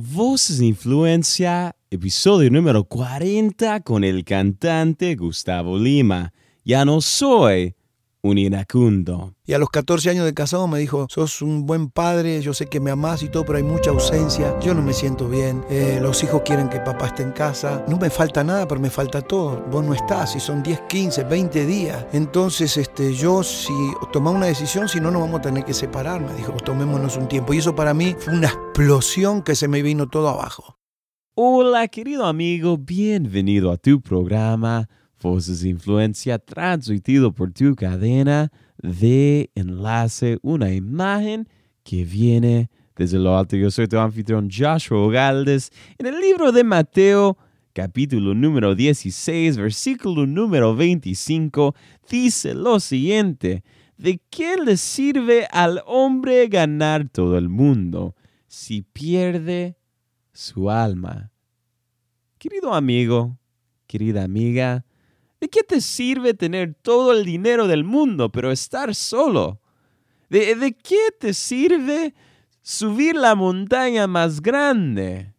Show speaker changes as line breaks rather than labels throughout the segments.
Voces de Influencia, episodio número 40 con el cantante Gustavo Lima. Ya no soy un iracundo.
Y a los 14 años de casado me dijo, sos un buen padre, yo sé que me amás y todo, pero hay mucha ausencia, yo no me siento bien, eh, los hijos quieren que papá esté en casa, no me falta nada, pero me falta todo, vos no estás, y son 10, 15, 20 días. Entonces este, yo si tomamos una decisión, si no nos vamos a tener que separar, me dijo, tomémonos un tiempo. Y eso para mí fue una explosión que se me vino todo abajo.
Hola querido amigo, bienvenido a tu programa Voces Influencia transmitido por tu cadena de enlace, una imagen que viene desde lo alto. Yo soy tu anfitrión Joshua Galdes. En el libro de Mateo, capítulo número 16, versículo número 25, dice lo siguiente, ¿de qué le sirve al hombre ganar todo el mundo si pierde su alma? Querido amigo, querida amiga, ¿De qué te sirve tener todo el dinero del mundo pero estar solo? ¿De, qué te sirve subir la montaña más grande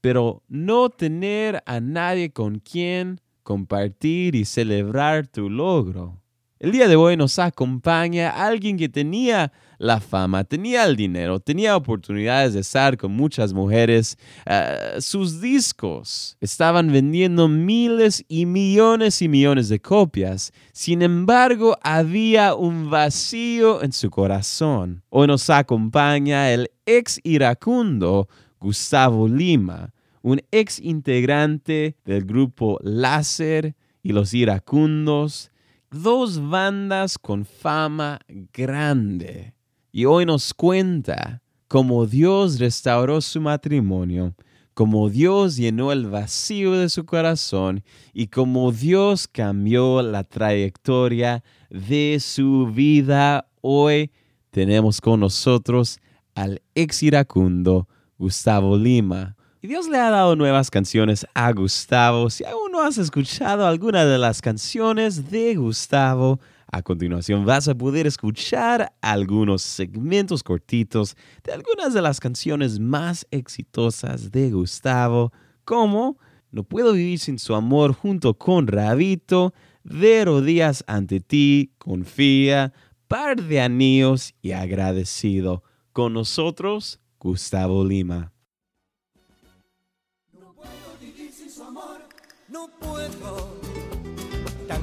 pero no tener a nadie con quien compartir y celebrar tu logro? El día de hoy nos acompaña alguien que tenía la fama, tenía el dinero, tenía oportunidades de estar con muchas mujeres. Eh, sus discos estaban vendiendo miles y millones y millones de copias. Sin embargo, había un vacío en su corazón. Hoy nos acompaña el ex iracundo Gustavo Lima, un ex integrante del grupo Láser y los iracundos dos bandas con fama grande. Y hoy nos cuenta cómo Dios restauró su matrimonio, cómo Dios llenó el vacío de su corazón y cómo Dios cambió la trayectoria de su vida. Hoy tenemos con nosotros al ex iracundo Gustavo Lima. Y Dios le ha dado nuevas canciones a Gustavo. Si aún no has escuchado alguna de las canciones de Gustavo, a continuación vas a poder escuchar algunos segmentos cortitos de algunas de las canciones más exitosas de Gustavo, como No puedo vivir sin su amor junto con Rabito, De rodillas ante ti, Confía, Par de anillos y Agradecido. Con nosotros, Gustavo Lima.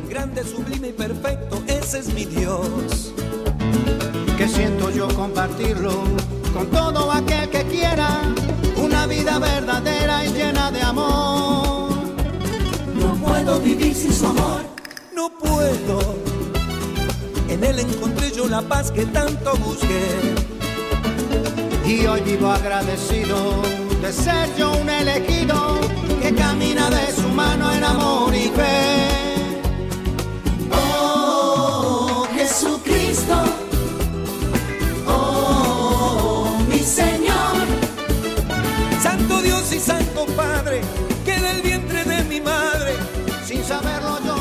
Grande, sublime y perfecto, ese es mi Dios.
Que siento yo compartirlo con todo aquel que quiera una vida verdadera y llena de amor.
No puedo vivir sin su amor, no puedo. En él encontré yo la paz que tanto busqué.
Y hoy vivo agradecido de ser yo un elegido que camina de su mano en amor y fe.
Es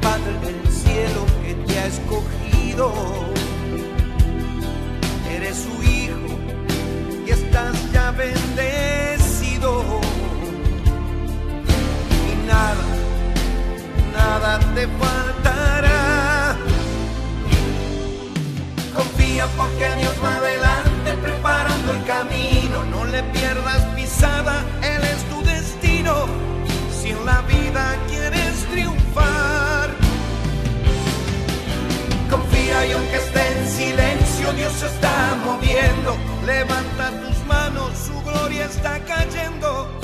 Padre del cielo que te ha escogido. Eres su hijo y estás ya bendecido nada, nada te faltará. Confía porque Dios va adelante preparando el camino. moviendo,
levanta tus manos, su gloria está cayendo.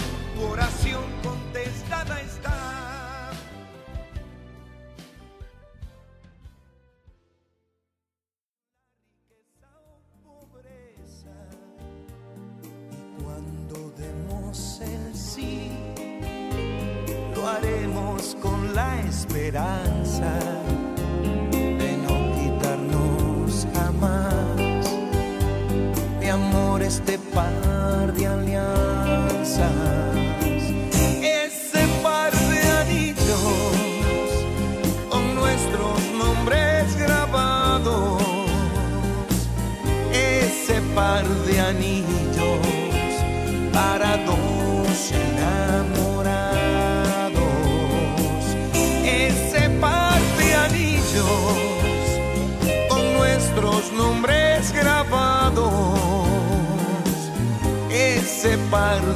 Este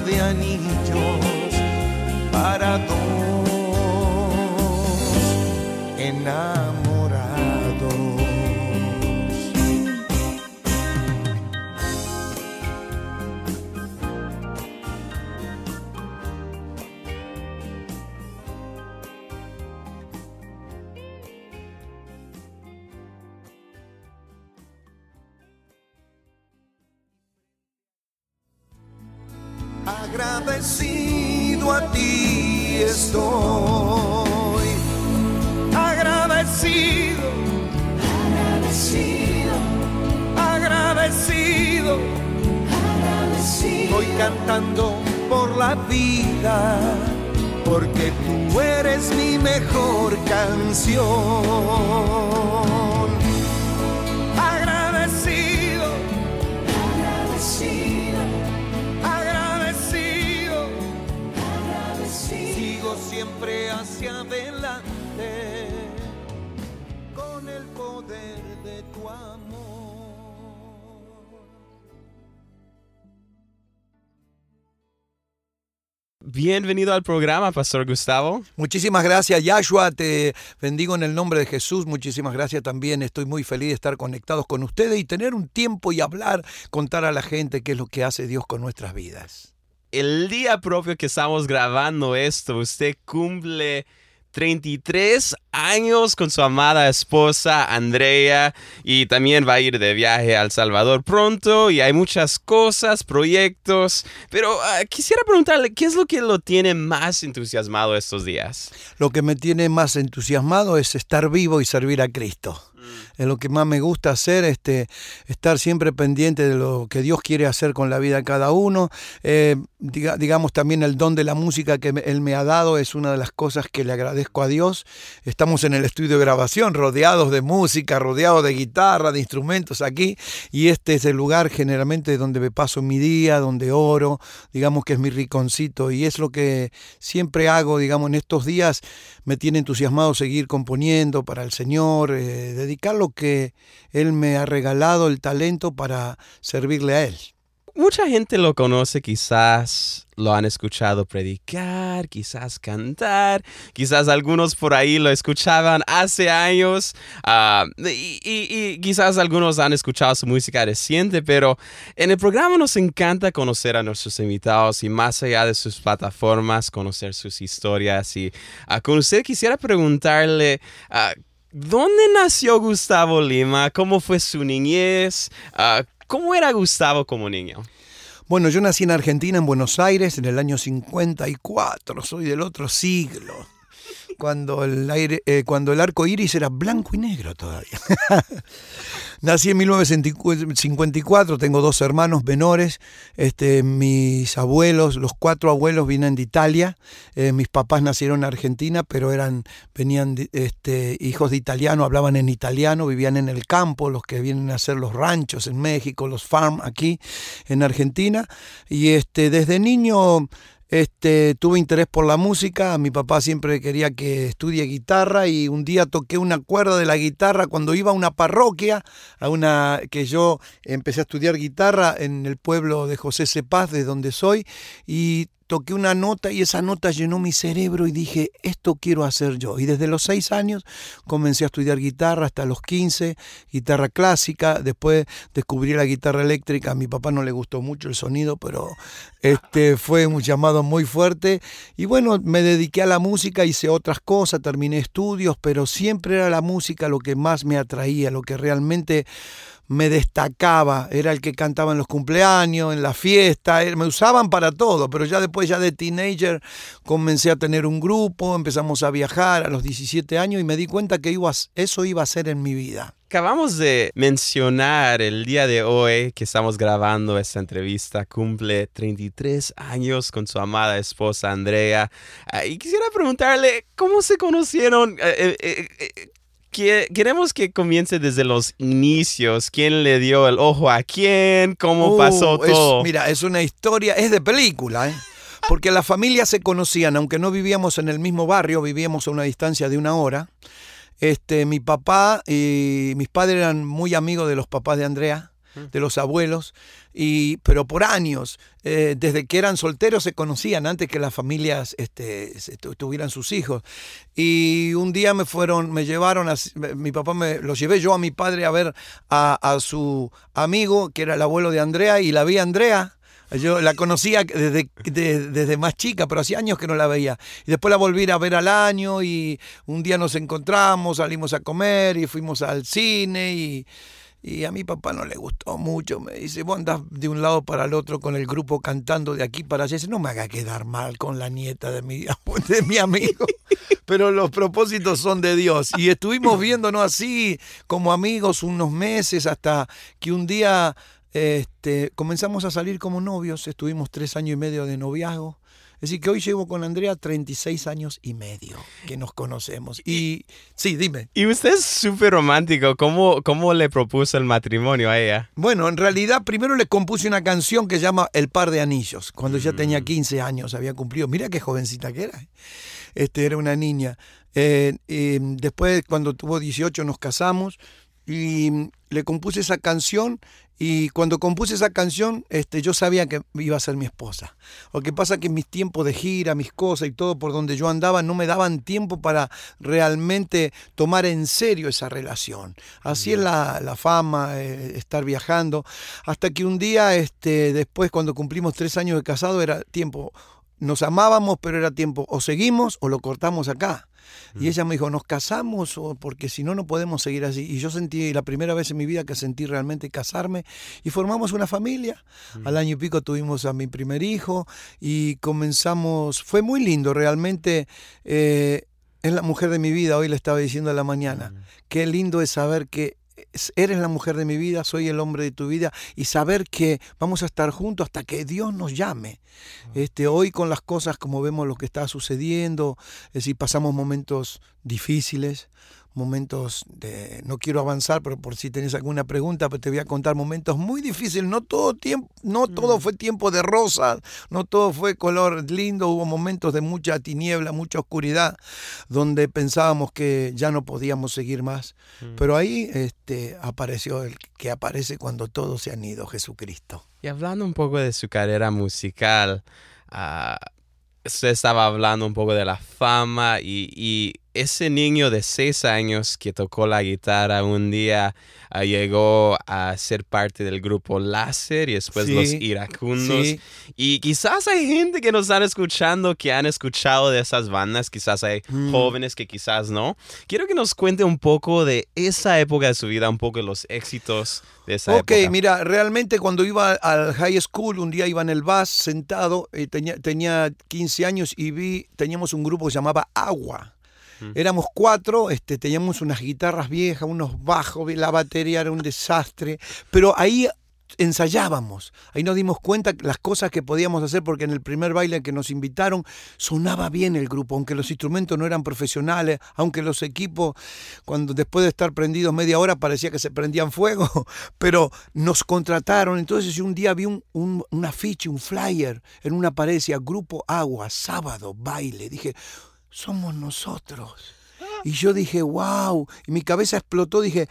de
anillos
para dos enamorados.
Bienvenido al programa, Pastor Gustavo.
Muchísimas gracias, Yahshua. Te bendigo en el nombre de Jesús. Muchísimas gracias también. Estoy muy feliz de estar conectados con ustedes y tener un tiempo y hablar, contar a la gente qué es lo que hace Dios con nuestras vidas.
El día propio que estamos grabando esto, usted cumple 33 años con su amada esposa Andrea y también va a ir de viaje a El Salvador pronto y hay muchas cosas, proyectos, pero ah, quisiera preguntarle, ¿qué es lo que lo tiene más entusiasmado estos días?
Lo que me tiene más entusiasmado es estar vivo y servir a Cristo. Es lo que más me gusta hacer, este, estar siempre pendiente de lo que Dios quiere hacer con la vida de cada uno. Eh, diga- digamos también el don de la música que Él me ha dado es una de las cosas que le agradezco a Dios. Estamos en el estudio de grabación, rodeados de música, rodeados de guitarra, de instrumentos aquí, y este es el lugar generalmente donde me paso mi día, donde oro, digamos que es mi riconcito, y es lo que siempre hago, digamos, en estos días me tiene entusiasmado seguir componiendo para el Señor, eh, lo que Él me ha regalado, el talento para servirle a Él.
Mucha gente lo conoce, quizás lo han escuchado predicar, quizás cantar, quizás algunos por ahí lo escuchaban hace años ah, y, quizás algunos han escuchado su música reciente, pero en el programa nos encanta conocer a nuestros invitados y más allá de sus plataformas, conocer sus historias y ah, con usted quisiera preguntarle... ah, ¿Dónde nació Gustavo Lima? ¿Cómo fue su niñez? Ah, ¿Cómo era Gustavo como niño?
Bueno, yo nací en Argentina, en Buenos Aires, en el año 54, soy del otro siglo, cuando el, aire, eh, cuando el arco iris era blanco y negro todavía. Nací en 1954, tengo dos hermanos menores, este, mis abuelos, los cuatro abuelos vienen de Italia, eh, mis papás nacieron en Argentina, pero eran, venían de- este, hijos de italiano, hablaban en italiano, vivían en el campo, los que vienen a hacer los ranchos en México, los farm aquí en Argentina, y este, desde niño este, tuve interés por la música, mi papá siempre quería que estudie guitarra y un día toqué una cuerda de la guitarra cuando iba a una parroquia, a una que yo empecé a estudiar guitarra en el pueblo de José Cepaz, de donde soy, y toqué una nota y esa nota llenó mi cerebro y dije, esto quiero hacer yo. Y desde los seis años comencé a estudiar guitarra hasta los 15, guitarra clásica, después descubrí la guitarra eléctrica, a mi papá no le gustó mucho el sonido, pero este, fue un llamado muy fuerte. Y bueno, me dediqué a la música, hice otras cosas, terminé estudios, pero siempre era la música lo que más me atraía, lo que realmente me destacaba, era el que cantaba en los cumpleaños, en la fiesta, eh, me usaban para todo, pero ya después ya de teenager comencé a tener un grupo, empezamos a viajar a los 17 años y me di cuenta que iba, eso iba a ser en mi vida.
Acabamos de mencionar el día de hoy que estamos grabando esta entrevista, cumple 33 años con su amada esposa Andrea. Ah, y quisiera preguntarle, ¿cómo se conocieron? Queremos que comience desde los inicios. ¿Quién le dio el ojo a quién? ¿Cómo uh, pasó todo?
mira, es una historia, es de película, ¿eh? Porque las familias se conocían, aunque no vivíamos en el mismo barrio, vivíamos a una distancia de una hora. Este, mi papá y mis padres eran muy amigos de los papás de Andrea de los abuelos, y, pero por años, eh, desde que eran solteros se conocían antes que las familias este, tuvieran sus hijos. Y un día me fueron, me llevaron, a, mi papá me lo llevé yo a mi padre a ver a, su amigo, que era el abuelo de Andrea, y la vi a Andrea. Yo la conocía desde, desde más chica, pero hacía años que no la veía. Y después la volví a ver al año y un día nos encontramos, salimos a comer y fuimos al cine y, y a mi papá no le gustó mucho. Me dice, vos andás de un lado para el otro con el grupo cantando de aquí para allá. Dice, no me haga quedar mal con la nieta de mi, de mi amigo. Pero los propósitos son de Dios. Y estuvimos viéndonos así como amigos unos meses hasta que un día este, comenzamos a salir como novios. Estuvimos tres años y medio de noviazgo. Es decir, que hoy llevo con Andrea 36 años y medio que nos conocemos. Y sí, dime.
Y usted es súper romántico. ¿Cómo, ¿Cómo le propuso el matrimonio a ella?
Bueno, en realidad primero le compuse una canción que se llama El par de anillos, cuando ya tenía 15 mm. años, había cumplido. Mira qué jovencita que era. Este, era una niña. Eh, después, cuando tuvo 18, nos casamos y le compuse esa canción y cuando compuse esa canción, este, yo sabía que iba a ser mi esposa. Lo que pasa es que mis tiempos de gira, mis cosas y todo por donde yo andaba, no me daban tiempo para realmente tomar en serio esa relación. Así es la, fama, eh, estar viajando. Hasta que un día, este, después, cuando cumplimos tres años de casado, era tiempo. Nos amábamos, pero era tiempo, o seguimos o lo cortamos acá. Y ella me dijo, nos casamos porque si no, no podemos seguir así. Y yo sentí la primera vez en mi vida que sentí realmente casarme y formamos una familia. Al año y pico tuvimos a mi primer hijo y comenzamos, fue muy lindo realmente. Eh, es la mujer de mi vida, hoy le estaba diciendo a la mañana. Qué lindo es saber que eres la mujer de mi vida, soy el hombre de tu vida y saber que vamos a estar juntos hasta que Dios nos llame. Este, hoy con las cosas como vemos lo que está sucediendo, es decir, pasamos momentos difíciles, momentos de, no quiero avanzar, pero por si tenés alguna pregunta, pues te voy a contar momentos muy difíciles. No todo tiempo, no todo mm. fue tiempo de rosas, no todo fue color lindo, hubo momentos de mucha tiniebla, mucha oscuridad, donde pensábamos que ya no podíamos seguir más. Mm. Pero ahí este, apareció el que aparece cuando todos se han ido, Jesucristo.
Y hablando un poco de su carrera musical, uh, usted estaba hablando un poco de la fama y ese niño de seis años que tocó la guitarra un día ah, llegó a ser parte del grupo Láser y después los iracundos. Y quizás hay gente que nos están escuchando que han escuchado de esas bandas, quizás hay mm. jóvenes que quizás no. Quiero que nos cuente un poco de esa época de su vida, un poco de los éxitos de esa época.
Ok, mira, realmente cuando iba al high school, un día iba en el bus sentado, eh, tenía, tenía 15 años y vi, teníamos un grupo que se llamaba Agua. Éramos cuatro, este, teníamos unas guitarras viejas, unos bajos, la batería era un desastre, pero ahí ensayábamos, ahí nos dimos cuenta las cosas que podíamos hacer porque en el primer baile que nos invitaron sonaba bien el grupo, aunque los instrumentos no eran profesionales, aunque los equipos cuando después de estar prendidos media hora parecía que se prendían fuego, pero nos contrataron, entonces un día vi un, un, un afiche, un flyer en una pared decía Grupo Agua, sábado, baile, dije, somos nosotros. Y yo dije, wow, y mi cabeza explotó, dije,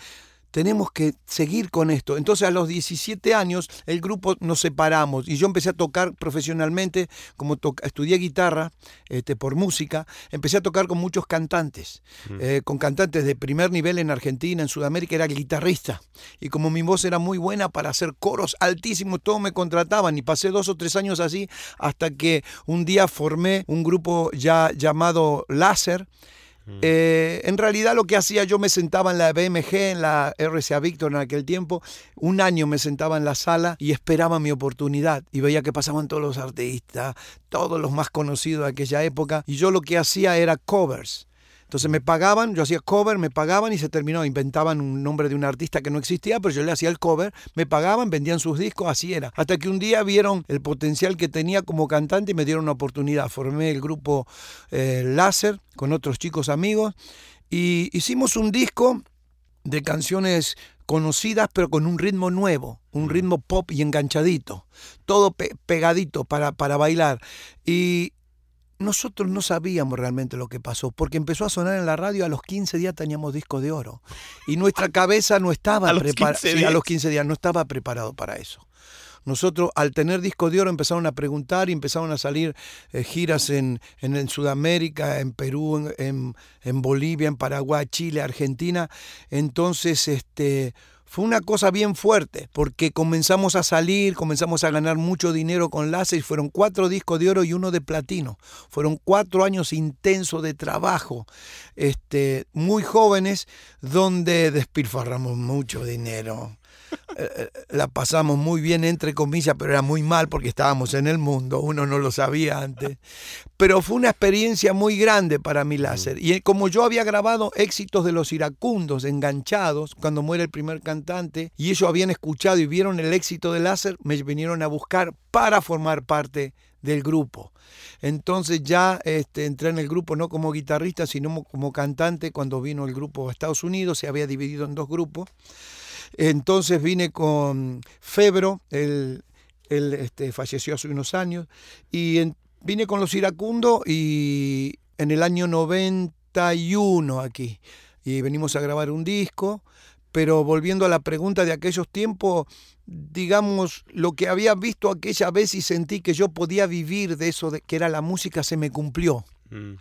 tenemos que seguir con esto. Entonces a los 17 años el grupo nos separamos y yo empecé a tocar profesionalmente, como estudié guitarra este, por música, empecé a tocar con muchos cantantes, eh, con cantantes de primer nivel en Argentina, en Sudamérica, era guitarrista. Y como mi voz era muy buena para hacer coros altísimos, todos me contrataban y pasé dos o tres años así hasta que un día formé un grupo ya llamado Láser eh, en realidad lo que hacía yo me sentaba en la BMG, en la RCA Victor en aquel tiempo, un año me sentaba en la sala y esperaba mi oportunidad y veía que pasaban todos los artistas, todos los más conocidos de aquella época y yo lo que hacía era covers. Entonces me pagaban, yo hacía cover, me pagaban y se terminó. Inventaban un nombre de un artista que no existía, pero yo le hacía el cover, me pagaban, vendían sus discos, así era. Hasta que un día vieron el potencial que tenía como cantante y me dieron una oportunidad. Formé el grupo eh, Láser con otros chicos amigos y hicimos un disco de canciones conocidas pero con un ritmo nuevo, un mm. ritmo pop y enganchadito, todo pegadito para, para bailar. Y, nosotros no sabíamos realmente lo que pasó, porque empezó a sonar en la radio, a los 15 días teníamos disco de oro. Y nuestra cabeza no estaba preparada. a los 15 días no estaba preparado para eso. Nosotros al tener disco de oro empezaron a preguntar y empezaron a salir eh, giras en, en, Sudamérica, en Perú, en, en Bolivia, en Paraguay, Chile, Argentina. Entonces, este, fue una cosa bien fuerte, porque comenzamos a salir, comenzamos a ganar mucho dinero con láser fueron cuatro discos de oro y uno de platino. Fueron cuatro años intensos de trabajo, este, muy jóvenes, donde despilfarramos mucho dinero. Eh, eh, la pasamos muy bien, entre comillas, pero era muy mal porque estábamos en el mundo, uno no lo sabía antes. Pero fue una experiencia muy grande para mi láser. Y como yo había grabado éxitos de los iracundos, enganchados, cuando muere el primer cantante, y ellos habían escuchado y vieron el éxito de láser, me vinieron a buscar para formar parte del grupo. Entonces ya este, entré en el grupo no como guitarrista, sino como cantante cuando vino el grupo a Estados Unidos, se había dividido en dos grupos. Entonces vine con Febro, él, este, falleció hace unos años, y vine con los iracundos y en el año 91 aquí. Y venimos a grabar un disco, pero volviendo a la pregunta de aquellos tiempos, digamos, lo que había visto aquella vez y sentí que yo podía vivir de eso, de, que era la música, se me cumplió. Mm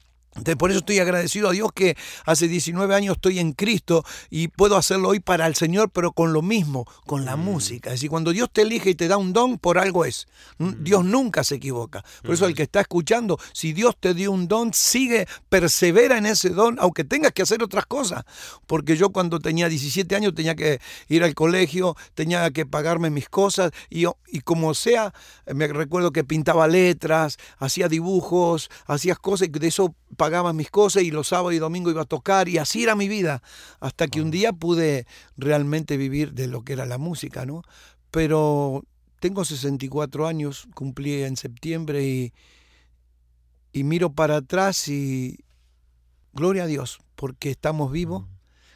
por eso estoy agradecido a Dios que hace 19 años estoy en Cristo y puedo hacerlo hoy para el Señor, pero con lo mismo, con la mm. música. Es decir, cuando Dios te elige y te da un don, por algo es. Mm. Dios nunca se equivoca. Por eso el que está escuchando, si Dios te dio un don, sigue, persevera en ese don, aunque tengas que hacer otras cosas. Porque yo cuando tenía 17 años tenía que ir al colegio, tenía que pagarme mis cosas y, y como sea, me recuerdo que pintaba letras, hacía dibujos, hacía cosas y de eso pagaba mis cosas y los sábados y domingos iba a tocar y así era mi vida, hasta que un día pude realmente vivir de lo que era la música, ¿no? Pero tengo 64 años, cumplí en septiembre y, y miro para atrás y gloria a Dios, porque estamos vivos.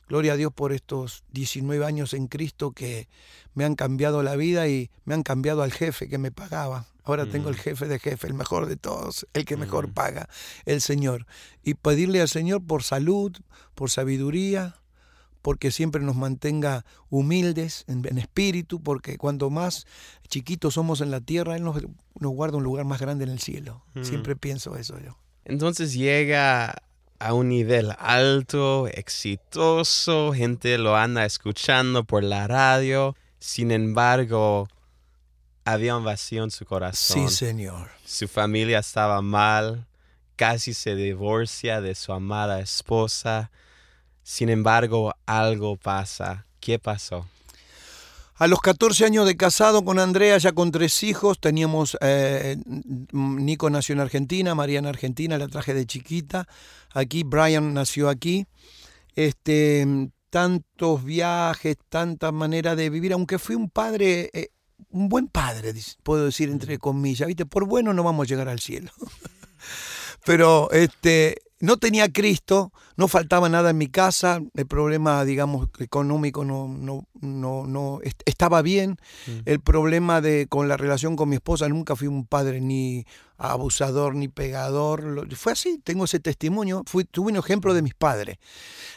Gloria a Dios por estos 19 años en Cristo que me han cambiado la vida y me han cambiado al jefe que me pagaba. Ahora tengo el jefe de jefe, el mejor de todos, el que mejor mm. paga, el Señor. Y pedirle al Señor por salud, por sabiduría, porque siempre nos mantenga humildes en, espíritu, porque cuando más chiquitos somos en la tierra, Él nos, guarda un lugar más grande en el cielo. Mm. Siempre pienso eso yo.
Entonces llega a un nivel alto, exitoso, gente lo anda escuchando por la radio. Sin embargo, había un vacío en su corazón.
Sí, Señor.
Su familia estaba mal, casi se divorcia de su amada esposa. Sin embargo, algo pasa. ¿Qué pasó?
A los 14 años de casado con Andrea, ya con tres hijos, teníamos, eh, Nico nació en Argentina, María en Argentina, la traje de chiquita, aquí, Brian nació aquí. Este, tantos viajes, tanta manera de vivir, aunque fui un padre eh, un buen padre, puedo decir entre comillas, ¿viste? Por bueno no vamos a llegar al cielo. Pero este, no tenía Cristo, no faltaba nada en mi casa, el problema, digamos, económico no, no, no, no estaba bien, el problema de con la relación con mi esposa, nunca fui un padre ni abusador ni pegador, fue así, tengo ese testimonio, fui, tuve un ejemplo de mis padres.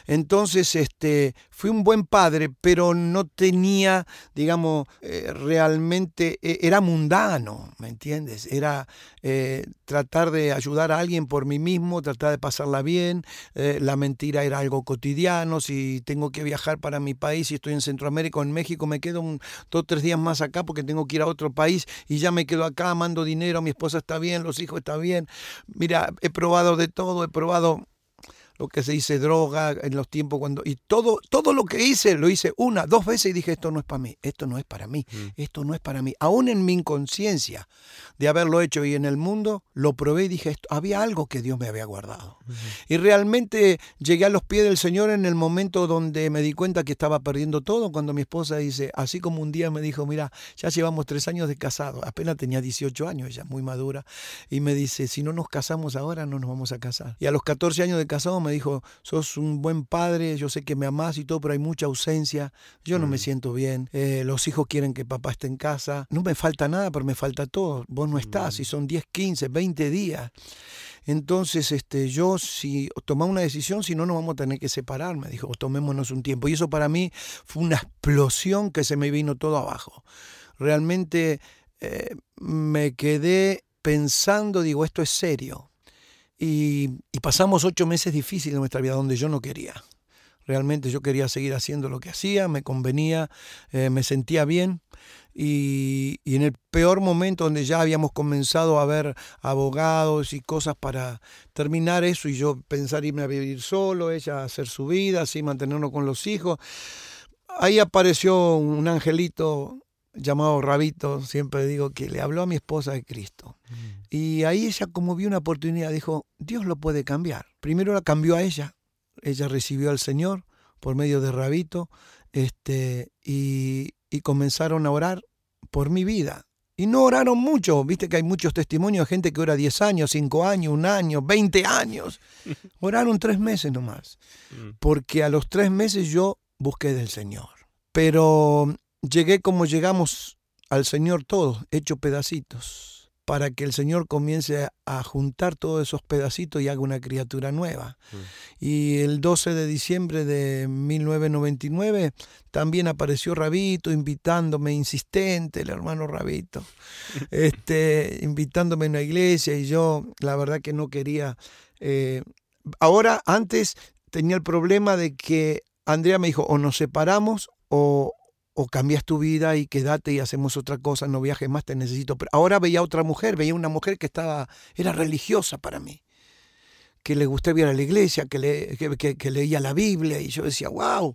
Entonces, este, fui un buen padre, pero no tenía, digamos, eh, realmente, e, era mundano, ¿me entiendes? Era eh, tratar de ayudar a alguien por mí mismo, tratar de pasarla bien, eh, la mentira era algo cotidiano, si tengo que viajar para mi país, si estoy en Centroamérica o en México, me quedo un, dos o tres días más acá porque tengo que ir a otro país y ya me quedo acá, mando dinero, mi esposa está bien, los hijos están bien. Mira, he probado de todo, he probado lo que se dice droga en los tiempos cuando y todo todo lo que hice lo hice una dos veces y dije esto no es para mí esto no es para mí mm. esto no es para mí aún en mi inconsciencia de haberlo hecho y en el mundo lo probé y dije esto había algo que Dios me había guardado y realmente llegué a los pies del Señor en el momento donde me di cuenta que estaba perdiendo todo cuando mi esposa dice así como un día me dijo mira ya llevamos tres años de casado apenas tenía 18 años ella muy madura y me dice si no nos casamos ahora no nos vamos a casar y a los 14 años de casado me dijo, sos un buen padre, yo sé que me amás y todo, pero hay mucha ausencia, yo no me mm. siento bien, eh, los hijos quieren que papá esté en casa, no me falta nada, pero me falta todo, vos no estás, y mm. son 10, 15, 20 días. Entonces, este, yo si tomamos una decisión, si no nos vamos a tener que separar, me dijo, tomémonos un tiempo. Y eso para mí fue una explosión que se me vino todo abajo. Realmente eh, me quedé pensando, digo, esto es serio. Y, pasamos ocho meses difíciles en nuestra vida donde yo no quería. Realmente yo quería seguir haciendo lo que hacía, me convenía, eh, me sentía bien. Y, en el peor momento donde ya habíamos comenzado a ver abogados y cosas para terminar eso y yo pensar irme a vivir solo, ella hacer su vida, así mantenernos con los hijos, ahí apareció un angelito llamado Rabito, siempre digo, que le habló a mi esposa de Cristo. Mm. Y ahí ella como vio una oportunidad, dijo, Dios lo puede cambiar. Primero la cambió a ella, ella recibió al Señor por medio de Rabito, este, y, y comenzaron a orar por mi vida. Y no oraron mucho, viste que hay muchos testimonios de gente que ora 10 años, 5 años, un año, 20 años. Oraron tres meses nomás, mm. porque a los tres meses yo busqué del Señor. Pero llegué como llegamos al Señor todos, hecho pedacitos, para que el Señor comience a juntar todos esos pedacitos y haga una criatura nueva. Mm. Y el 12 de diciembre de 1999 también apareció Rabito invitándome, insistente, el hermano Rabito, este, invitándome a una iglesia y yo la verdad que no quería. Eh, ahora, antes tenía el problema de que Andrea me dijo, o nos separamos o, o cambias tu vida y quédate y hacemos otra cosa, no viajes más, te necesito. Pero ahora veía otra mujer, veía una mujer que estaba, era religiosa para mí, que le gustaba ir a la iglesia, que, le, que, leía la Biblia y yo decía, wow,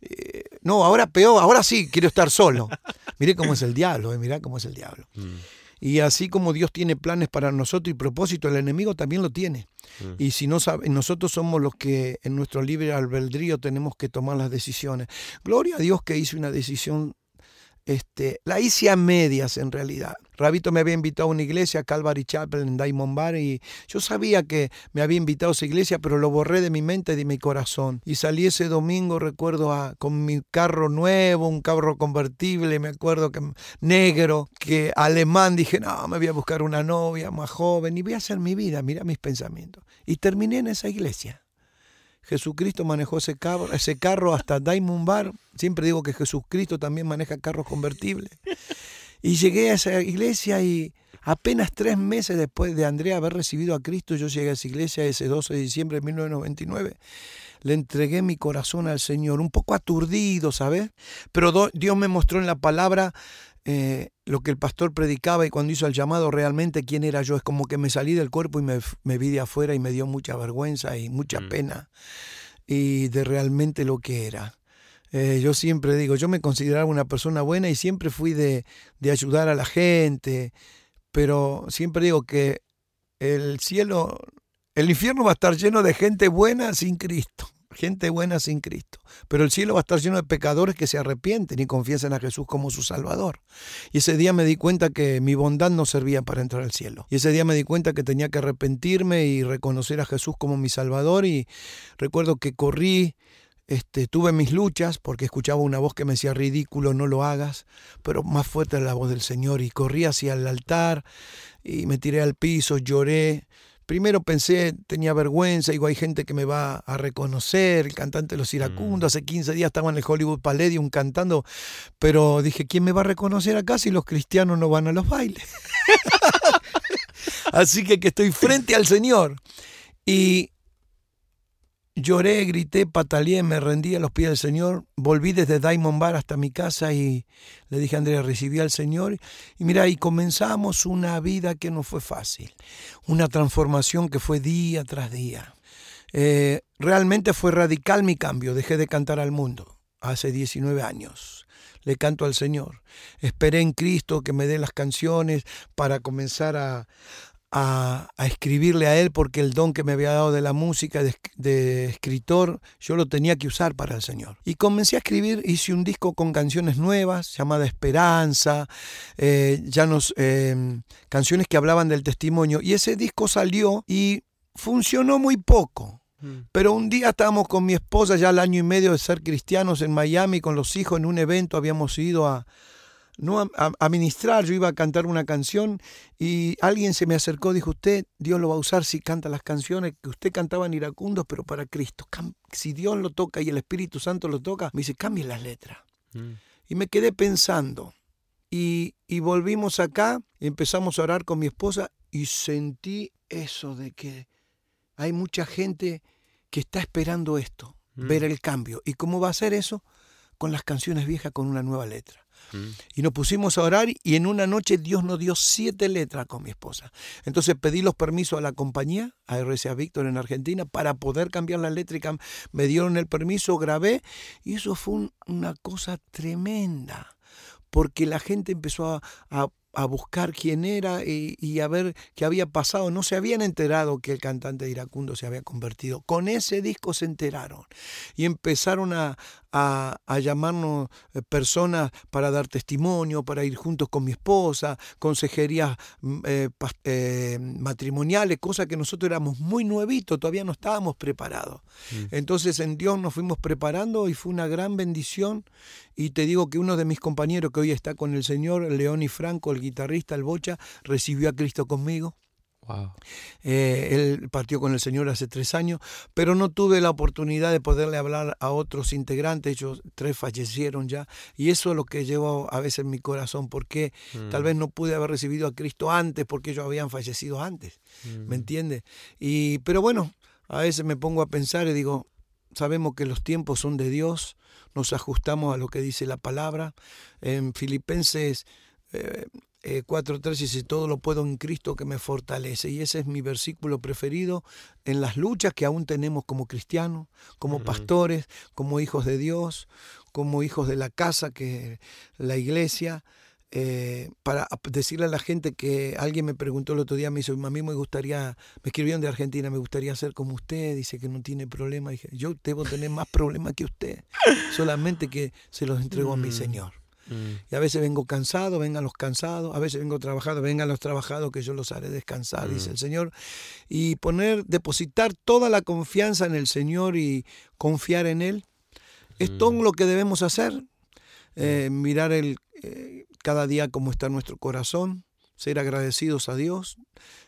eh, no, ahora peor, ahora sí quiero estar solo. Mire cómo es el diablo, eh, mirá cómo es el diablo. Mm. Y así como Dios tiene planes para nosotros y propósito, el enemigo también lo tiene. Mm. Y si no sabe, nosotros somos los que en nuestro libre albedrío tenemos que tomar las decisiones. Gloria a Dios que hizo una decisión este, la hice a medias en realidad. Rabito me había invitado a una iglesia, Calvary Chapel en Diamond Bar, y yo sabía que me había invitado a esa iglesia, pero lo borré de mi mente y de mi corazón. Y salí ese domingo, recuerdo, a, con mi carro nuevo, un carro convertible, me acuerdo que negro, que alemán, dije, no, me voy a buscar una novia más joven y voy a hacer mi vida, mira mis pensamientos. Y terminé en esa iglesia. Jesucristo manejó ese carro, hasta Diamond Bar. Siempre digo que Jesucristo también maneja carros convertibles. Y llegué a esa iglesia y apenas tres meses después de Andrea haber recibido a Cristo, yo llegué a esa iglesia ese 12 de diciembre de 1999. Le entregué mi corazón al Señor, un poco aturdido, ¿sabes? Pero Dios me mostró en la palabra eh, lo que el pastor predicaba y cuando hizo el llamado realmente quién era yo. Es como que me salí del cuerpo y me, vi de afuera y me dio mucha vergüenza y mucha mm. pena y de realmente lo que era. Eh, yo siempre digo, yo me consideraba una persona buena y siempre fui de, de ayudar a la gente, pero siempre digo que el cielo, el infierno va a estar lleno de gente buena sin Cristo gente buena sin Cristo. Pero el cielo va a estar lleno de pecadores que se arrepienten y confiesan a Jesús como su Salvador. Y ese día me di cuenta que mi bondad no servía para entrar al cielo. Y ese día me di cuenta que tenía que arrepentirme y reconocer a Jesús como mi Salvador. Y recuerdo que corrí este, tuve mis luchas porque escuchaba una voz que me decía ridículo, no lo hagas, pero más fuerte era la voz del Señor y corrí hacia el altar y me tiré al piso, lloré. Primero pensé, tenía vergüenza, digo, hay gente que me va a reconocer, el cantante de los iracundos, hace 15 días estaba en el Hollywood Palladium cantando, pero dije, ¿quién me va a reconocer acá si los cristianos no van a los bailes? Así que que estoy frente al Señor. Y Lloré, grité, pataleé, me rendí a los pies del Señor. Volví desde Diamond Bar hasta mi casa y le dije a Andrea, recibí al Señor. Y mira, y comenzamos una vida que no fue fácil. Una transformación que fue día tras día. Eh, realmente fue radical mi cambio. Dejé de cantar al mundo hace 19 años. Le canto al Señor. Esperé en Cristo que me dé las canciones para comenzar a, a, escribirle a él porque el don que me había dado de la música, de, escritor, yo lo tenía que usar para el Señor. Y comencé a escribir, hice un disco con canciones nuevas, llamada Esperanza, eh, ya nos, em, canciones que hablaban del testimonio. Y ese disco salió y funcionó muy poco. Mm. Pero un día estábamos con mi esposa, ya al año y medio de ser cristianos en Miami, con los hijos en un evento, habíamos ido a, no a, ministrar, yo iba a cantar una canción y alguien se me acercó, dijo, usted, Dios lo va a usar si canta las canciones que usted cantaba en iracundos, pero para Cristo. Si Dios lo toca y el Espíritu Santo lo toca, me dice, cambie las letras. Mm. Y me quedé pensando. Y, y volvimos acá y empezamos a orar con mi esposa y sentí eso de que hay mucha gente que está esperando esto, ver mm. el cambio. ¿Y cómo va a ser eso? Con las canciones viejas con una nueva letra. Y nos pusimos a orar y en una noche Dios nos dio siete letras con mi esposa. Entonces pedí los permisos a la compañía, a RCA Víctor en Argentina, para poder cambiar la y me dieron el permiso, grabé y eso fue una cosa tremenda porque la gente empezó a buscar quién era y, a ver qué había pasado. No se habían enterado que el cantante de Iracundo se había convertido. Con ese disco se enteraron y empezaron a, llamarnos eh, personas para dar testimonio, para ir juntos con mi esposa, consejerías mm, eh, eh, matrimoniales, cosas que nosotros éramos muy nuevitos, todavía no estábamos preparados. Mm. Entonces en Dios nos fuimos preparando y fue una gran bendición. Y te digo que uno de mis compañeros que hoy está con el Señor, León y Franco, el guitarrista, el Bocha, recibió a Cristo conmigo. Eh, él partió con el Señor hace tres años, pero no tuve la oportunidad de poderle hablar a otros integrantes. Ellos tres fallecieron ya, y eso es lo que llevo a veces en mi corazón, porque tal vez mm. no pude haber recibido a Cristo antes, porque ellos habían fallecido antes. ¿Me mm. entiendes? Pero bueno, a veces me pongo a pensar y digo, sabemos que los tiempos son de Dios, nos ajustamos a lo que dice la palabra. En Filipenses eh, 4.3 eh, dice, todo lo puedo en Cristo que me fortalece. Y ese es mi versículo preferido en las luchas que aún tenemos como cristianos, como pastores, como hijos de Dios, como hijos de la casa, que la iglesia. Eh, para decirle a la gente que alguien me preguntó el otro día, me dice, a mí me gustaría, me escribieron de Argentina, me gustaría ser como usted, dice que no tiene problema. Dije, yo debo tener más problemas que usted, solamente que se los entrego a mi mm. Señor. Mm. Y a veces vengo cansado, vengan los cansados, a veces vengo trabajado, vengan los trabajados que yo los haré descansar, dice mm. el Señor. Y poner, depositar toda la confianza en el Señor y confiar en Él. Es todo mm. lo que debemos hacer. Eh, mirar el, eh, cada día cómo está nuestro corazón, ser agradecidos a Dios,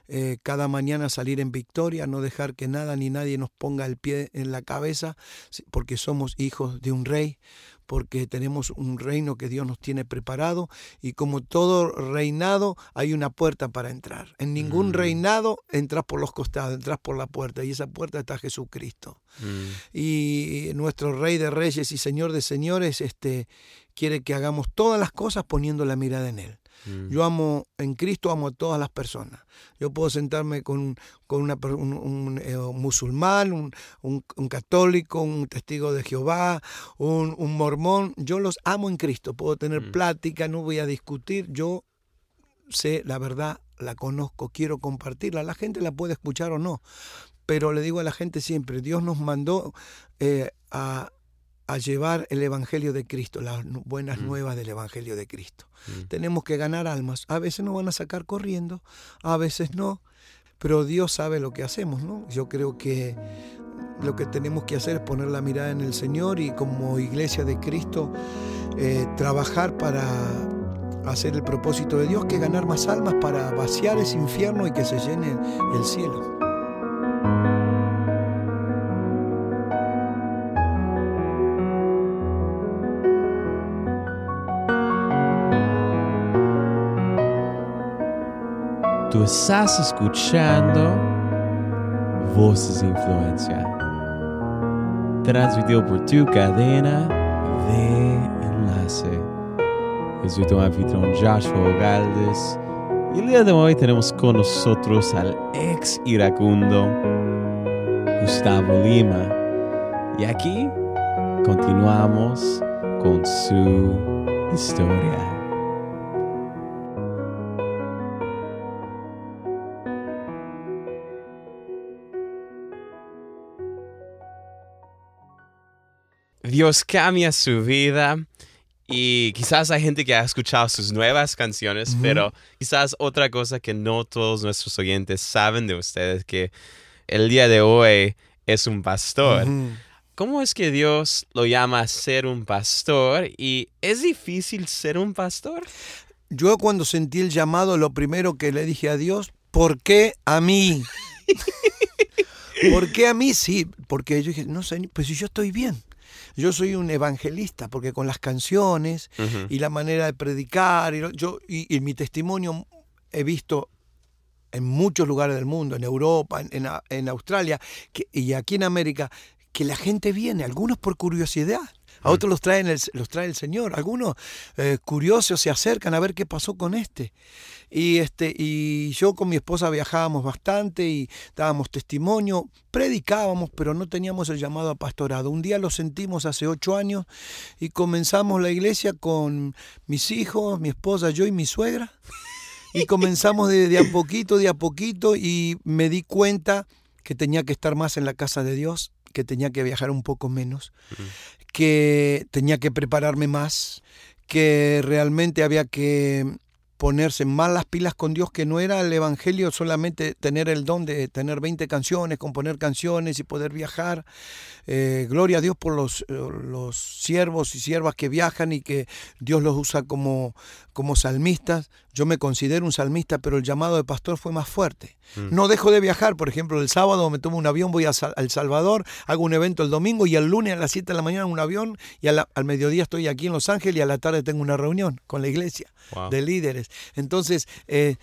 eh, cada mañana salir en victoria, no dejar que nada ni nadie nos ponga el pie en la cabeza, porque somos hijos de un rey, porque tenemos un reino que Dios nos tiene preparado y como todo reinado hay una puerta para entrar. En ningún mm. reinado entras por los costados, entras por la puerta y esa puerta está Jesucristo. Mm. Y nuestro Rey de Reyes y Señor de Señores este, quiere que hagamos todas las cosas poniendo la mirada en Él. Mm. Yo amo, en Cristo amo a todas las personas. Yo puedo sentarme con, con una, un, eh, musulmán, un, católico, un testigo de Jehová, un, mormón. Yo los amo en Cristo. Puedo tener mm. plática, no voy a discutir. Yo sé la verdad, la conozco, quiero compartirla. La gente la puede escuchar o no pero le digo a la gente siempre, Dios nos mandó eh, a, a llevar el Evangelio de Cristo, las buenas
Mm.
nuevas del Evangelio de Cristo.
Mm.
Tenemos que ganar almas. A veces nos van a sacar corriendo, a veces no, pero Dios sabe lo que hacemos, ¿no? Yo creo que lo que tenemos que hacer es poner la mirada en el Señor y como iglesia de Cristo eh, trabajar para hacer el propósito de Dios, que ganar más almas para vaciar ese infierno y que se llene el cielo.
Estás escuchando Voces de Influencia, transmitido por tu cadena de enlace. Yo soy tu anfitrión Joshua Galdes y el día de hoy tenemos con nosotros al ex iracundo Gustavo Lima. Y aquí continuamos con su historia. Dios cambia su vida y quizás hay gente que ha escuchado sus nuevas canciones, pero quizás otra cosa que no todos nuestros oyentes saben de ustedes, que el día de hoy es un pastor. ¿Cómo es que Dios lo llama a ser un pastor y es difícil ser un pastor?
Yo cuando sentí el llamado, lo primero que le dije a Dios, ¿por qué a mí? ¿Por qué a mí? Sí, porque yo dije, no sé, pues si yo estoy bien. Yo soy un evangelista, porque con las canciones y la manera de predicar, y yo y, y mi testimonio he visto en muchos lugares del mundo, en Europa, en, en Australia que- y aquí en América, que la gente viene, algunos por curiosidad, a otros los, traen los trae el Señor, algunos eh, curiosos se acercan a ver qué pasó con este. Y, este. y yo con mi esposa viajábamos bastante y dábamos testimonio, predicábamos, pero no teníamos el llamado a pastorado. Un día lo sentimos hace ocho años y comenzamos la iglesia con mis hijos, mi esposa, yo y mi suegra. Y comenzamos de a poquito, de a poquito, y me di cuenta que tenía que estar más en la casa de Dios, que tenía que viajar un poco menos, que tenía que prepararme más, que realmente había que ponerse más las pilas con Dios, que no era el Evangelio solamente tener el don de tener 20 canciones, componer canciones y poder viajar. Eh, gloria a Dios por los, eh, los siervos y siervas que viajan y que Dios los usa como, como salmistas. Yo me considero un salmista, pero el llamado de pastor fue más fuerte.
Mm.
No dejo de viajar, por ejemplo, el sábado me tomo un avión, voy a Sa- El Salvador, hago un evento el domingo y el lunes a las 7 de la mañana un avión y a la- al mediodía estoy aquí en Los Ángeles y a la tarde tengo una reunión con la iglesia
Wow.
de líderes. Entonces, eh,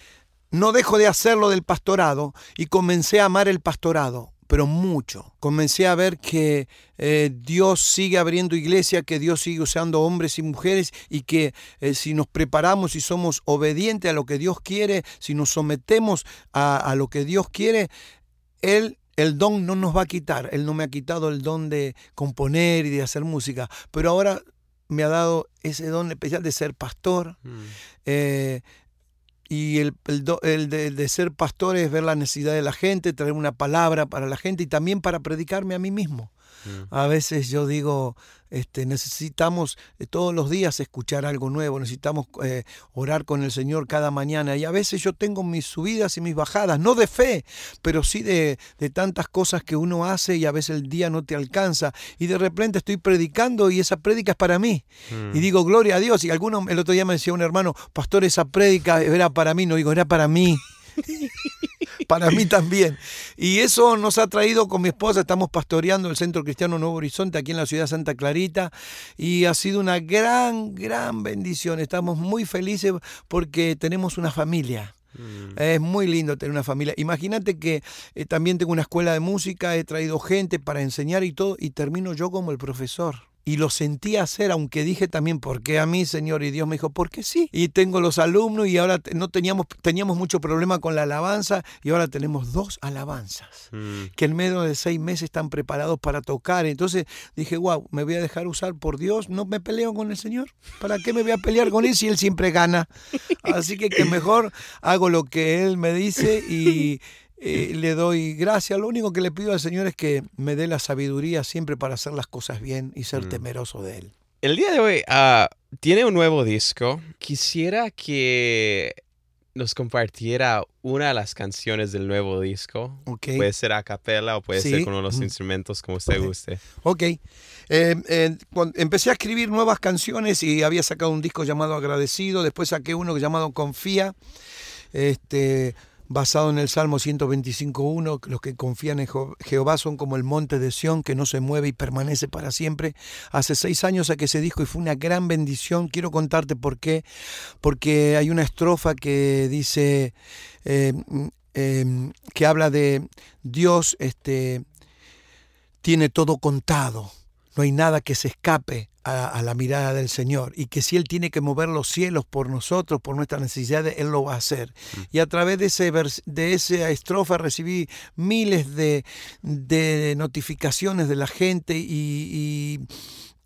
no dejo de hacerlo del pastorado y comencé a amar el pastorado, pero mucho. Comencé a ver que eh, Dios sigue abriendo iglesia, que Dios sigue usando hombres y mujeres y que eh, si nos preparamos y somos obedientes a lo que Dios quiere, si nos sometemos a, a lo que Dios quiere, Él... El don no nos va a quitar, Él no me ha quitado el don de componer y de hacer música, pero ahora me ha dado ese don especial de ser pastor,
Mm.
eh, y el, el do- el de, de ser pastor es ver la necesidad de la gente, traer una palabra para la gente y también para predicarme a mí mismo.
Mm.
A veces yo digo, este, necesitamos eh, todos los días escuchar algo nuevo, necesitamos eh, orar con el Señor cada mañana y a veces yo tengo mis subidas y mis bajadas, no de fe, pero sí de, de tantas cosas que uno hace y a veces el día no te alcanza y de repente estoy predicando y esa prédica es para mí.
Mm.
Y digo, gloria a Dios. Y alguno, el otro día me decía un hermano, pastor, esa prédica era para mí. No digo, era para mí. para mí también. Y eso nos ha traído con mi esposa, estamos pastoreando el Centro Cristiano Nuevo Horizonte aquí en la ciudad de Santa Clarita y ha sido una gran, gran bendición. Estamos muy felices porque tenemos una familia.
Mm.
Es muy lindo tener una familia. Imagínate que eh, también tengo una escuela de música, he traído gente para enseñar y todo, y termino yo como el profesor. Y lo sentí hacer, aunque dije también, ¿por qué a mí, Señor? Y Dios me dijo, ¿por qué sí? Y tengo los alumnos y ahora no teníamos, teníamos mucho problema con la alabanza y ahora tenemos dos alabanzas
Mm.
que en medio de seis meses están preparados para tocar. Entonces dije, wow, me voy a dejar usar por Dios, no me peleo con el Señor. ¿Para qué me voy a pelear con Él si Él siempre gana? Así que, que mejor hago lo que Él me dice y, eh, le doy gracias. Lo único que le pido al Señor es que me dé la sabiduría siempre para hacer las cosas bien y ser
Mm.
temeroso de Él.
El día de hoy ah, tiene un nuevo disco. Quisiera que nos compartiera una de las canciones del nuevo disco.
Ok.
Puede ser a capela o puede
Sí.
ser con uno de los
Ujú.
instrumentos como usted guste.
Ok. Eh, eh, empecé a escribir nuevas canciones y había sacado un disco llamado Agradecido, después saqué uno llamado Confía, este, basado en el Salmo 125.1, los que confían en Jehová son como el monte de Sión que no se mueve y permanece para siempre. Hace seis años saqué ese disco y fue una gran bendición. Quiero contarte por qué. Porque hay una estrofa que dice, eh, mm, eh, que habla de Dios, este, tiene todo contado. No hay nada que se escape a, a la mirada del Señor. Y que si Él tiene que mover los cielos por nosotros, por nuestras necesidades, Él lo va a hacer. Y a través de, ese vers- de esa estrofa recibí miles de, de notificaciones de la gente y, y-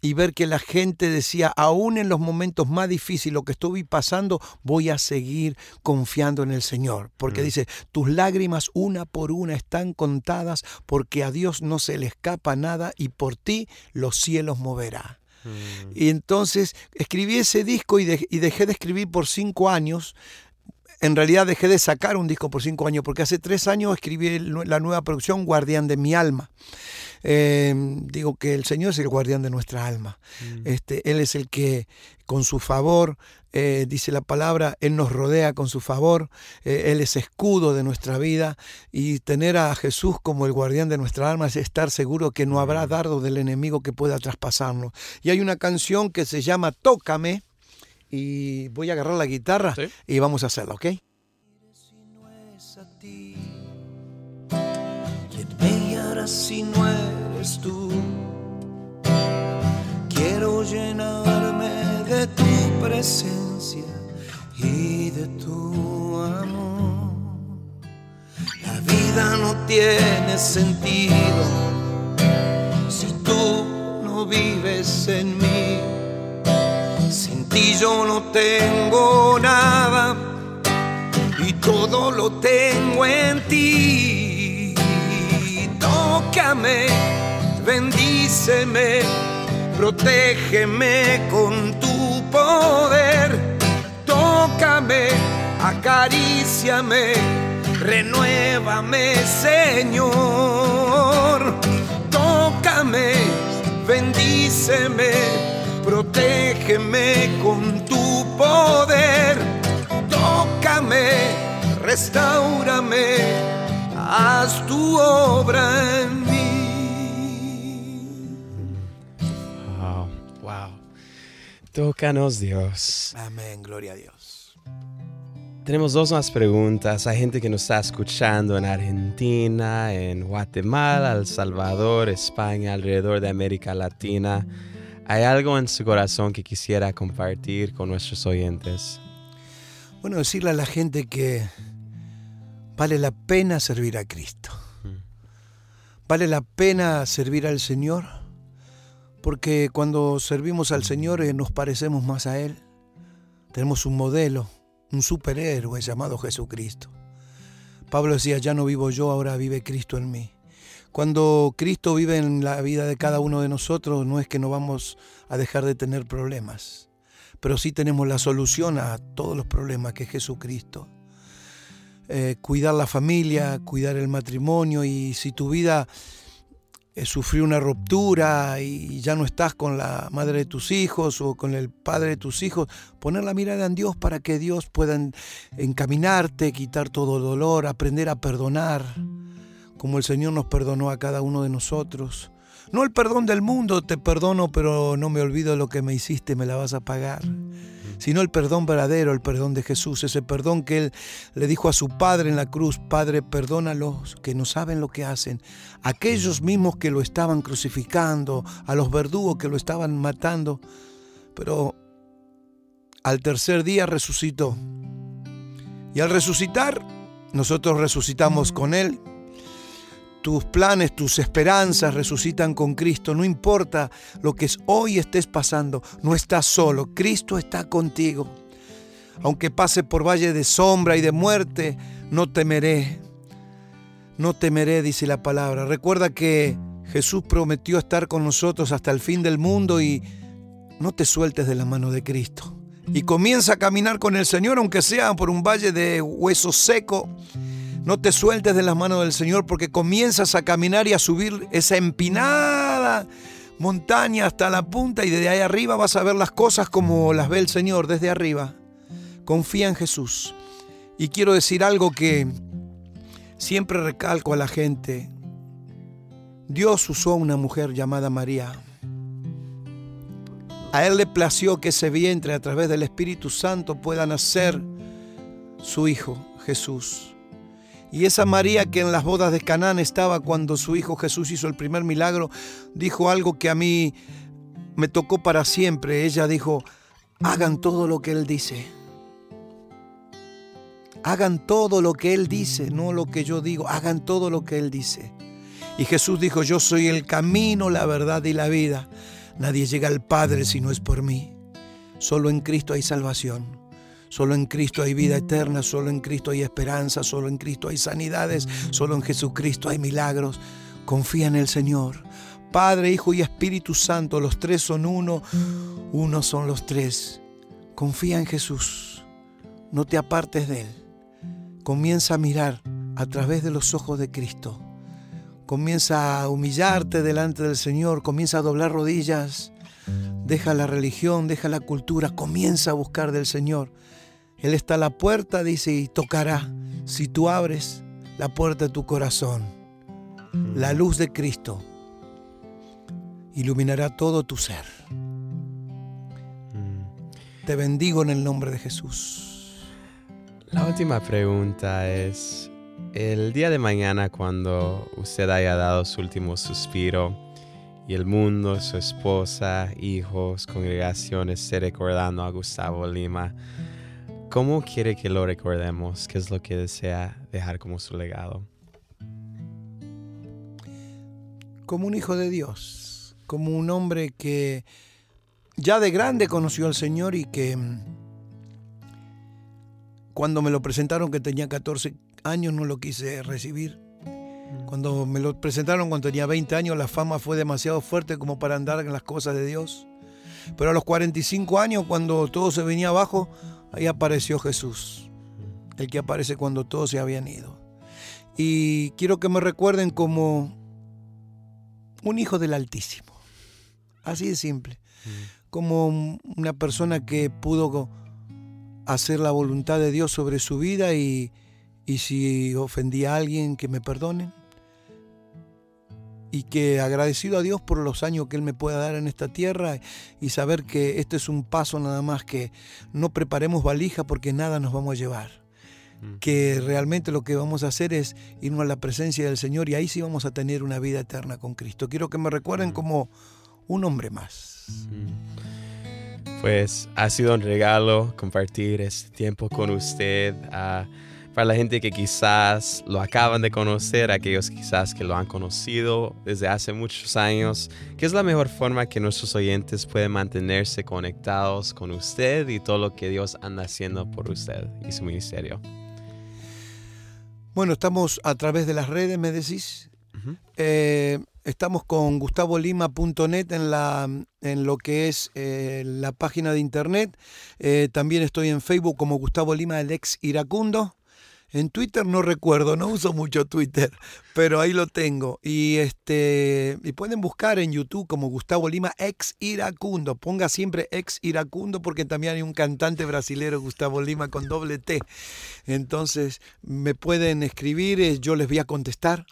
y ver que la gente decía, aún en los momentos más difíciles, lo que estuve pasando, voy a seguir confiando en el Señor. Porque
Mm.
dice, tus lágrimas una por una están contadas, porque a Dios no se le escapa nada y por ti los cielos moverá. Y entonces escribí ese disco y, de- y dejé de escribir por cinco años. En realidad dejé de sacar un disco por cinco años, porque hace tres años escribí la nueva producción Guardián de mi alma. Eh, digo que el Señor es el guardián de nuestra alma.
Mm.
Este, él es el que con su favor, eh, dice la palabra, Él nos rodea con su favor, eh, Él es escudo de nuestra vida y tener a Jesús como el guardián de nuestra alma es estar seguro que no habrá dardo del enemigo que pueda traspasarnos. Y hay una canción que se llama Tócame y voy a agarrar la guitarra
Sí.
y vamos a hacerla, ¿ok?
Si no es a ti, ¿quién me guiará si no eres tú? Quiero llenarme de tu presencia y de tu amor. La vida no tiene sentido Ti yo no tengo nada y todo lo tengo en ti. Tócame, bendíceme, protégeme con tu poder. Tócame, acaríciame, renuévame, Señor. Tócame, bendíceme, protégeme con tu poder. Tócame, restaurame, haz tu obra en mí.
Wow, wow. Tócanos, Dios.
Amén, gloria a Dios.
Tenemos dos más preguntas. Hay gente que nos está escuchando en Argentina, en Guatemala, El Salvador, España, alrededor de América Latina. ¿Hay algo en su corazón que quisiera compartir con nuestros oyentes?
Bueno, decirle a la gente que vale la pena servir a Cristo. Vale la pena servir al Señor, porque cuando servimos al Señor eh, nos parecemos más a Él. Tenemos un modelo, un superhéroe llamado Jesucristo. Pablo decía, ya no vivo yo, ahora vive Cristo en mí. Cuando Cristo vive en la vida de cada uno de nosotros, no es que no vamos a dejar de tener problemas, pero sí tenemos la solución a todos los problemas que es Jesucristo. Eh, cuidar la familia, cuidar el matrimonio y si tu vida eh, sufrió una ruptura y ya no estás con la madre de tus hijos o con el padre de tus hijos, poner la mirada en Dios para que Dios pueda en- encaminarte, quitar todo dolor, aprender a perdonar, como el Señor nos perdonó a cada uno de nosotros. No el perdón del mundo, te perdono, pero no me olvido lo que me hiciste, me la vas a pagar. Sino el perdón verdadero, el perdón de Jesús, ese perdón que Él le dijo a su Padre en la cruz, Padre, perdónalos que no saben lo que hacen. Aquellos mismos que lo estaban crucificando, a los verdugos que lo estaban matando, pero al tercer día resucitó. Y al resucitar, nosotros resucitamos con Él tus planes, tus esperanzas resucitan con Cristo. No importa lo que hoy estés pasando, no estás solo. Cristo está contigo. Aunque pase por valle de sombra y de muerte, no temeré. no temeré, dice la palabra. Recuerda que Jesús prometió estar con nosotros hasta el fin del mundo y no te sueltes de la mano de Cristo. Y comienza a caminar con el Señor, aunque sea por un valle de hueso seco. No te sueltes de las manos del Señor porque comienzas a caminar y a subir esa empinada montaña hasta la punta y desde ahí arriba vas a ver las cosas como las ve el Señor desde arriba. Confía en Jesús. Y quiero decir algo que siempre recalco a la gente. Dios usó a una mujer llamada María. A Él le plació que ese vientre a través del Espíritu Santo pueda nacer su Hijo Jesús. Y esa María que en las bodas de Canaán estaba cuando su Hijo Jesús hizo el primer milagro, dijo algo que a mí me tocó para siempre. Ella dijo, hagan todo lo que Él dice. Hagan todo lo que Él dice, no lo que yo digo, hagan todo lo que Él dice. Y Jesús dijo, yo soy el camino, la verdad y la vida. Nadie llega al Padre si no es por mí. Solo en Cristo hay salvación. Solo en Cristo hay vida eterna, solo en Cristo hay esperanza, solo en Cristo hay sanidades, solo en Jesucristo hay milagros. Confía en el Señor. Padre, Hijo y Espíritu Santo, los tres son uno, uno son los tres. Confía en Jesús. No te apartes de Él. Comienza a mirar a través de los ojos de Cristo. Comienza a humillarte delante del Señor, comienza a doblar rodillas. Deja la religión, deja la cultura, comienza a buscar del Señor. Él está a la puerta, dice, y tocará. Si tú abres la puerta de tu corazón, la luz de Cristo iluminará todo tu ser. Te bendigo en el nombre de Jesús.
La última pregunta es, el día de mañana cuando usted haya dado su último suspiro y el mundo, su esposa, hijos, congregaciones, esté recordando a Gustavo Lima, ¿Cómo quiere que lo recordemos? ¿Qué es lo que desea dejar como su legado?
Como un hijo de Dios, como un hombre que ya de grande conoció al Señor y que mm, cuando me lo presentaron que tenía 14 años no lo quise recibir. Cuando me lo presentaron cuando tenía 20 años la fama fue demasiado fuerte como para andar en las cosas de Dios. Pero a los 45 años cuando todo se venía abajo, ahí apareció Jesús, el que aparece cuando todos se habían ido. Y quiero que me recuerden como un hijo del Altísimo, así de simple, como una persona que pudo hacer la voluntad de Dios sobre su vida y, si ofendí a alguien que me perdonen y que agradecido a Dios por los años que Él me pueda dar en esta tierra y saber que este es un paso nada más que no preparemos valija porque nada nos vamos a llevar. Mm. Que realmente lo que vamos a hacer es irnos a la presencia del Señor y ahí sí vamos a tener una vida eterna con Cristo. Quiero que me recuerden mm. como un hombre más.
Mm. Pues ha sido un regalo compartir este tiempo con usted. Uh, para la gente que quizás lo acaban de conocer, aquellos quizás que lo han conocido desde hace muchos años, ¿qué es la mejor forma que nuestros oyentes pueden mantenerse conectados con usted y todo lo que Dios anda haciendo por usted y su ministerio?
Bueno, estamos a través de las redes, me decís. Eh, estamos con gustavoLima.net en, la, en lo que es eh, la página de internet. Eh, también estoy en Facebook como Gustavo Lima, el ex iracundo. En Twitter no recuerdo, no uso mucho Twitter, pero ahí lo tengo. Y este y pueden buscar en YouTube como Gustavo Lima ex iracundo. Ponga siempre ex iracundo porque también hay un cantante brasilero Gustavo Lima con doble T. Entonces me pueden escribir, eh, yo les voy a contestar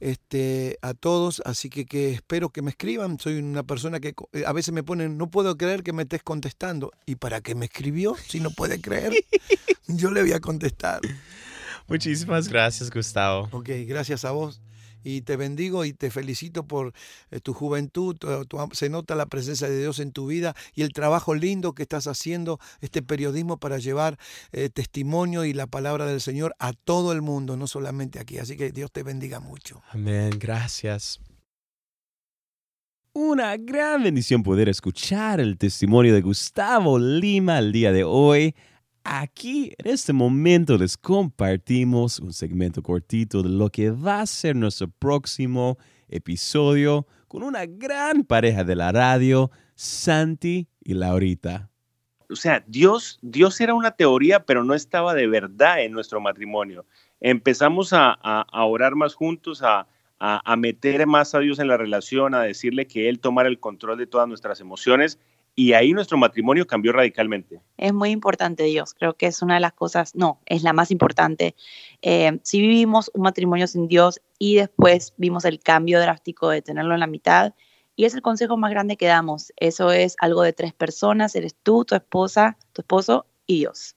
este, a todos, así que, que, espero que me escriban. Soy una persona que eh, a veces me ponen, no puedo creer que me estés contestando. ¿Y para qué me escribió? Si no puede creer, yo le voy a contestar.
Muchísimas gracias, Gustavo.
Ok, gracias a vos. Y te bendigo y te felicito por eh, tu juventud. se nota la presencia de Dios en tu vida y el trabajo lindo que estás haciendo, este periodismo para llevar eh, testimonio y la palabra del Señor a todo el mundo, no solamente aquí. Así que Dios te bendiga mucho.
Amén, gracias.
Una gran bendición poder escuchar el testimonio de Gustavo Lima el día de hoy aquí en este momento les compartimos un segmento cortito de lo que va a ser nuestro próximo episodio con una gran pareja de la radio, Santi y Laurita.
O sea, Dios, Dios era una teoría, pero no estaba de verdad en nuestro matrimonio. Empezamos a, orar más juntos, a, a meter más a Dios en la relación, a decirle que Él tomara el control de todas nuestras emociones y ahí nuestro matrimonio cambió radicalmente.
Es muy importante Dios, creo que es una de las cosas, no, es la más importante. Eh, si vivimos un matrimonio sin Dios y después vimos el cambio drástico de tenerlo en la mitad, y es el consejo más grande que damos, eso es algo de tres personas, eres tú, tu esposa, tu esposo y Dios.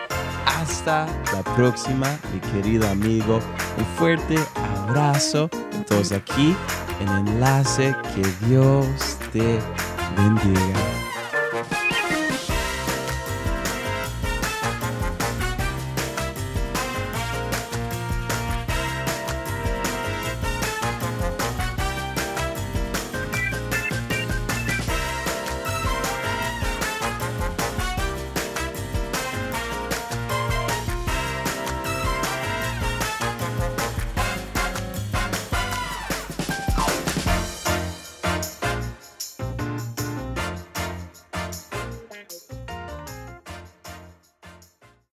hasta la próxima, mi querido amigo. Un fuerte abrazo. Todos aquí en enlace. Que Dios te bendiga.